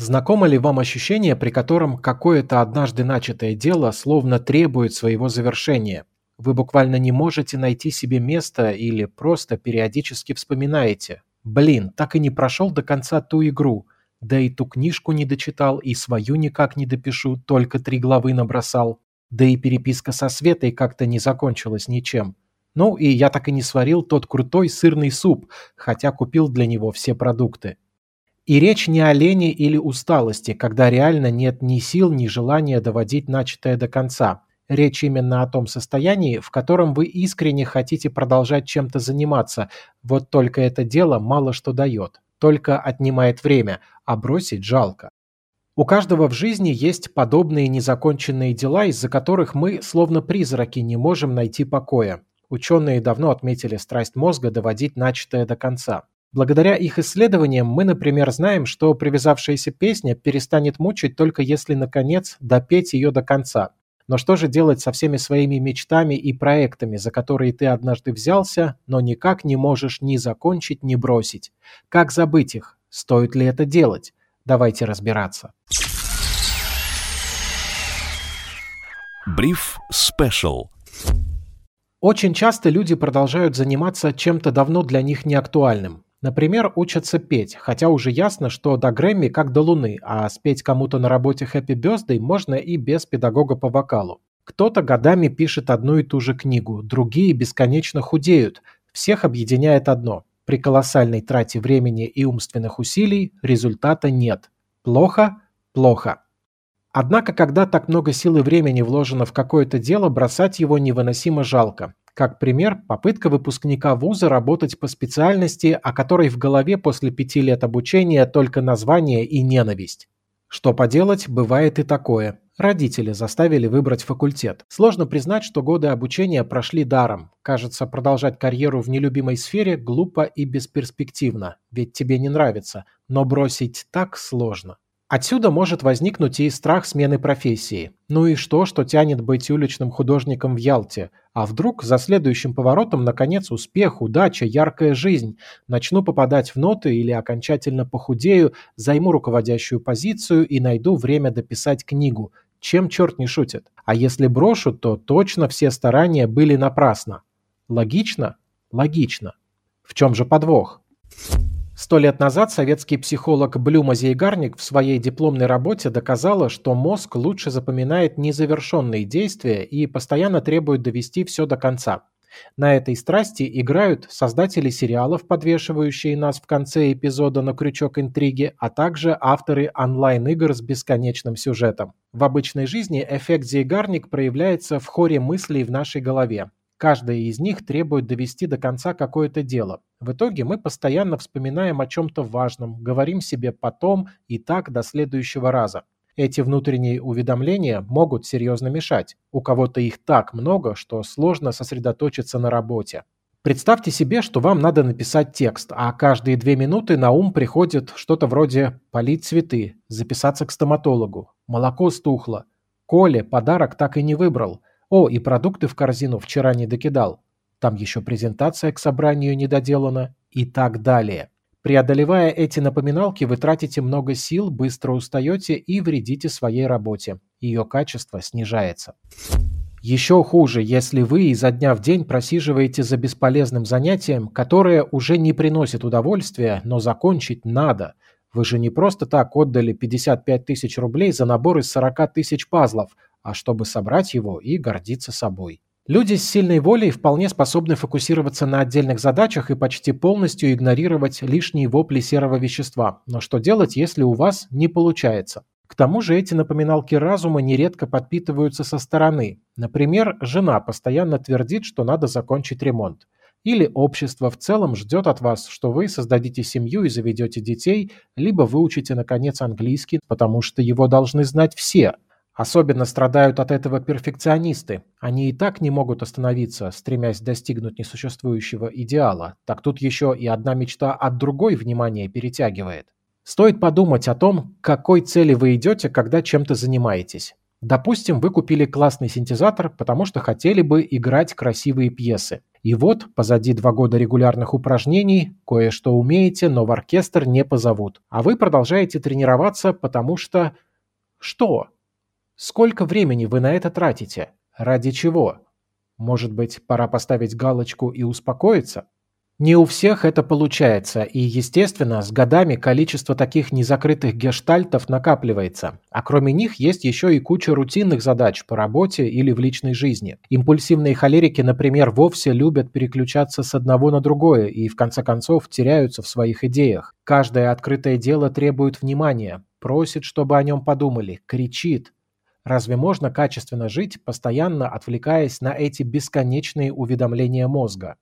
Знакомо ли вам ощущение, при котором какое-то однажды начатое дело словно требует своего завершения? Вы буквально не можете найти себе места или просто периодически вспоминаете. Блин, так и не прошел до конца ту игру. Да и ту книжку не дочитал, и свою никак не допишу, только три главы набросал. Да и переписка со Светой как-то не закончилась ничем. Ну и я так и не сварил тот крутой сырный суп, хотя купил для него все продукты. И речь не о лени или усталости, когда реально нет ни сил, ни желания доводить начатое до конца. Речь именно о том состоянии, в котором вы искренне хотите продолжать чем-то заниматься, вот только это дело мало что дает, только отнимает время, а бросить жалко. У каждого в жизни есть подобные незаконченные дела, из-за которых мы, словно призраки, не можем найти покоя. Ученые давно отметили страсть мозга доводить начатое до конца. Благодаря их исследованиям мы, например, знаем, что привязавшаяся песня перестанет мучить только если, наконец, допеть ее до конца. Но что же делать со всеми своими мечтами и проектами, за которые ты однажды взялся, но никак не можешь ни закончить, ни бросить? Как забыть их? Стоит ли это делать? Давайте разбираться. Бриф Спешл. Очень часто люди продолжают заниматься чем-то давно для них неактуальным. Например, учатся петь, хотя уже ясно, что до Грэмми как до Луны, а спеть кому-то на работе Happy Birthday можно и без педагога по вокалу. Кто-то годами пишет одну и ту же книгу, другие бесконечно худеют. Всех объединяет одно. При колоссальной трате времени и умственных усилий результата нет. Плохо? Плохо. Однако, когда так много сил и времени вложено в какое-то дело, бросать его невыносимо жалко. Как пример, попытка выпускника вуза работать по специальности, о которой в голове после пяти лет обучения только название и ненависть. Что поделать, бывает и такое. Родители заставили выбрать факультет. Сложно признать, что годы обучения прошли даром. Кажется, продолжать карьеру в нелюбимой сфере глупо и бесперспективно, ведь тебе не нравится. Но бросить так сложно. Отсюда может возникнуть и страх смены профессии. Ну и что, что тянет быть уличным художником в Ялте? А вдруг за следующим поворотом, наконец, успех, удача, яркая жизнь? Начну попадать в ноты или окончательно похудею, займу руководящую позицию и найду время дописать книгу. Чем черт не шутит? А если брошу, то точно все старания были напрасно. Логично? Логично. В чем же подвох? Сто лет назад советский психолог Блюма Зейгарник в своей дипломной работе доказала, что мозг лучше запоминает незавершенные действия и постоянно требует довести все до конца. На этой страсти играют создатели сериалов, подвешивающие нас в конце эпизода на крючок интриги, а также авторы онлайн-игр с бесконечным сюжетом. В обычной жизни эффект Зейгарник проявляется в хоре мыслей в нашей голове. Каждая из них требует довести до конца какое-то дело. В итоге мы постоянно вспоминаем о чем-то важном, говорим себе потом и так до следующего раза. Эти внутренние уведомления могут серьезно мешать. У кого-то их так много, что сложно сосредоточиться на работе. Представьте себе, что вам надо написать текст, а каждые две минуты на ум приходит что-то вроде «полить цветы», «записаться к стоматологу», «молоко стухло», «Коле подарок так и не выбрал», о, и продукты в корзину вчера не докидал. Там еще презентация к собранию не доделана и так далее. Преодолевая эти напоминалки, вы тратите много сил, быстро устаете и вредите своей работе. Ее качество снижается. Еще хуже, если вы изо дня в день просиживаете за бесполезным занятием, которое уже не приносит удовольствия, но закончить надо. Вы же не просто так отдали 55 тысяч рублей за набор из 40 тысяч пазлов, а чтобы собрать его и гордиться собой. Люди с сильной волей вполне способны фокусироваться на отдельных задачах и почти полностью игнорировать лишние вопли серого вещества. Но что делать, если у вас не получается? К тому же эти напоминалки разума нередко подпитываются со стороны. Например, жена постоянно твердит, что надо закончить ремонт. Или общество в целом ждет от вас, что вы создадите семью и заведете детей, либо выучите, наконец, английский, потому что его должны знать все – Особенно страдают от этого перфекционисты. Они и так не могут остановиться, стремясь достигнуть несуществующего идеала. Так тут еще и одна мечта от другой внимание перетягивает. Стоит подумать о том, к какой цели вы идете, когда чем-то занимаетесь. Допустим, вы купили классный синтезатор, потому что хотели бы играть красивые пьесы. И вот, позади два года регулярных упражнений, кое-что умеете, но в оркестр не позовут. А вы продолжаете тренироваться, потому что... Что? Сколько времени вы на это тратите? Ради чего? Может быть, пора поставить галочку и успокоиться? Не у всех это получается, и, естественно, с годами количество таких незакрытых гештальтов накапливается. А кроме них есть еще и куча рутинных задач по работе или в личной жизни. Импульсивные холерики, например, вовсе любят переключаться с одного на другое и, в конце концов, теряются в своих идеях. Каждое открытое дело требует внимания, просит, чтобы о нем подумали, кричит. Разве можно качественно жить, постоянно отвлекаясь на эти бесконечные уведомления мозга?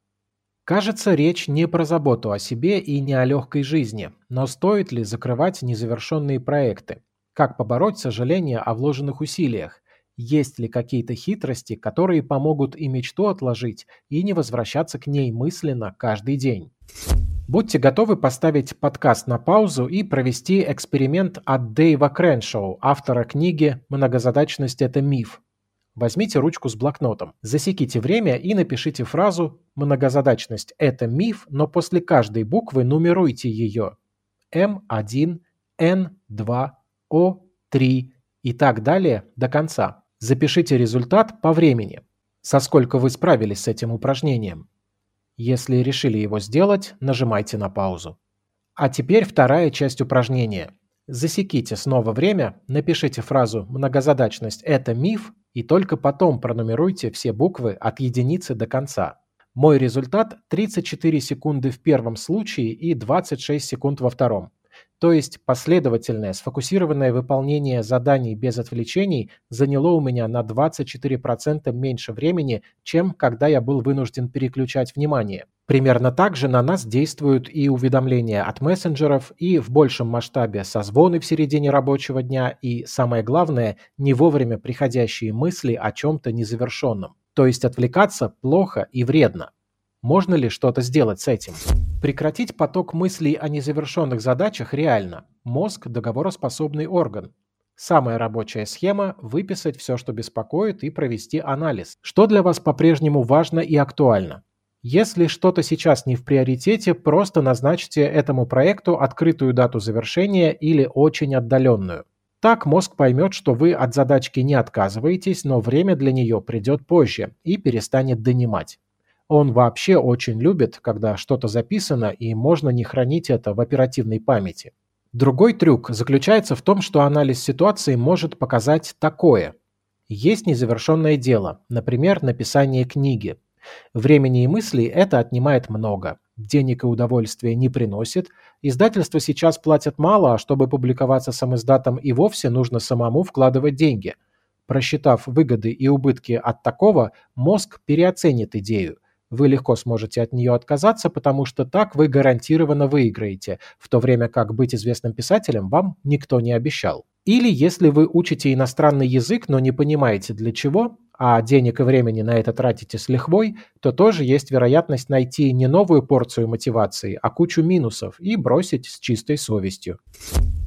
Кажется, речь не про заботу о себе и не о легкой жизни, но стоит ли закрывать незавершенные проекты? Как побороть сожаление о вложенных усилиях? Есть ли какие-то хитрости, которые помогут и мечту отложить, и не возвращаться к ней мысленно каждый день? Будьте готовы поставить подкаст на паузу и провести эксперимент от Дэйва Креншоу, автора книги «Многозадачность – это миф», Возьмите ручку с блокнотом, засеките время и напишите фразу «Многозадачность – это миф, но после каждой буквы нумеруйте ее. М1, Н2, О3 и так далее до конца. Запишите результат по времени, со сколько вы справились с этим упражнением. Если решили его сделать, нажимайте на паузу. А теперь вторая часть упражнения. Засеките снова время, напишите фразу «Многозадачность – это миф» и только потом пронумеруйте все буквы от единицы до конца. Мой результат 34 секунды в первом случае и 26 секунд во втором. То есть последовательное сфокусированное выполнение заданий без отвлечений заняло у меня на 24% меньше времени, чем когда я был вынужден переключать внимание. Примерно так же на нас действуют и уведомления от мессенджеров, и в большем масштабе созвоны в середине рабочего дня, и, самое главное, не вовремя приходящие мысли о чем-то незавершенном. То есть отвлекаться плохо и вредно. Можно ли что-то сделать с этим? Прекратить поток мыслей о незавершенных задачах реально. Мозг – договороспособный орган. Самая рабочая схема – выписать все, что беспокоит, и провести анализ. Что для вас по-прежнему важно и актуально? Если что-то сейчас не в приоритете, просто назначьте этому проекту открытую дату завершения или очень отдаленную. Так мозг поймет, что вы от задачки не отказываетесь, но время для нее придет позже и перестанет донимать. Он вообще очень любит, когда что-то записано и можно не хранить это в оперативной памяти. Другой трюк заключается в том, что анализ ситуации может показать такое. Есть незавершенное дело, например, написание книги. Времени и мыслей это отнимает много. Денег и удовольствия не приносит. Издательства сейчас платят мало, а чтобы публиковаться сам издатом и вовсе нужно самому вкладывать деньги. Просчитав выгоды и убытки от такого, мозг переоценит идею. Вы легко сможете от нее отказаться, потому что так вы гарантированно выиграете, в то время как быть известным писателем вам никто не обещал. Или если вы учите иностранный язык, но не понимаете для чего, а денег и времени на это тратите с лихвой, то тоже есть вероятность найти не новую порцию мотивации, а кучу минусов и бросить с чистой совестью.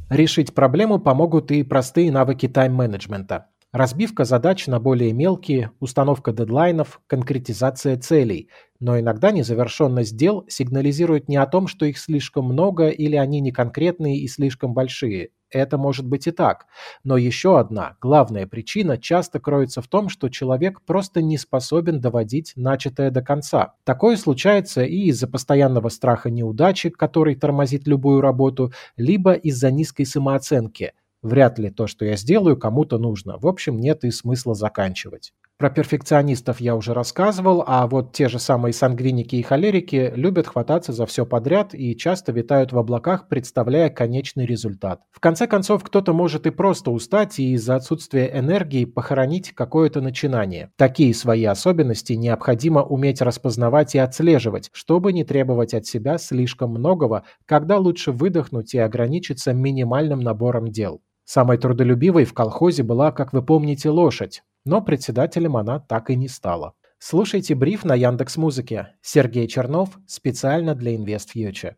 Решить проблему помогут и простые навыки тайм-менеджмента. Разбивка задач на более мелкие, установка дедлайнов, конкретизация целей. Но иногда незавершенность дел сигнализирует не о том, что их слишком много или они неконкретные и слишком большие. Это может быть и так. Но еще одна, главная причина часто кроется в том, что человек просто не способен доводить начатое до конца. Такое случается и из-за постоянного страха неудачи, который тормозит любую работу, либо из-за низкой самооценки – Вряд ли то, что я сделаю, кому-то нужно. В общем, нет и смысла заканчивать. Про перфекционистов я уже рассказывал, а вот те же самые сангвиники и холерики любят хвататься за все подряд и часто витают в облаках, представляя конечный результат. В конце концов, кто-то может и просто устать и из-за отсутствия энергии похоронить какое-то начинание. Такие свои особенности необходимо уметь распознавать и отслеживать, чтобы не требовать от себя слишком многого, когда лучше выдохнуть и ограничиться минимальным набором дел. Самой трудолюбивой в колхозе была, как вы помните, лошадь, но председателем она так и не стала. Слушайте бриф на Яндекс Музыке. Сергей Чернов специально для InvestFuture.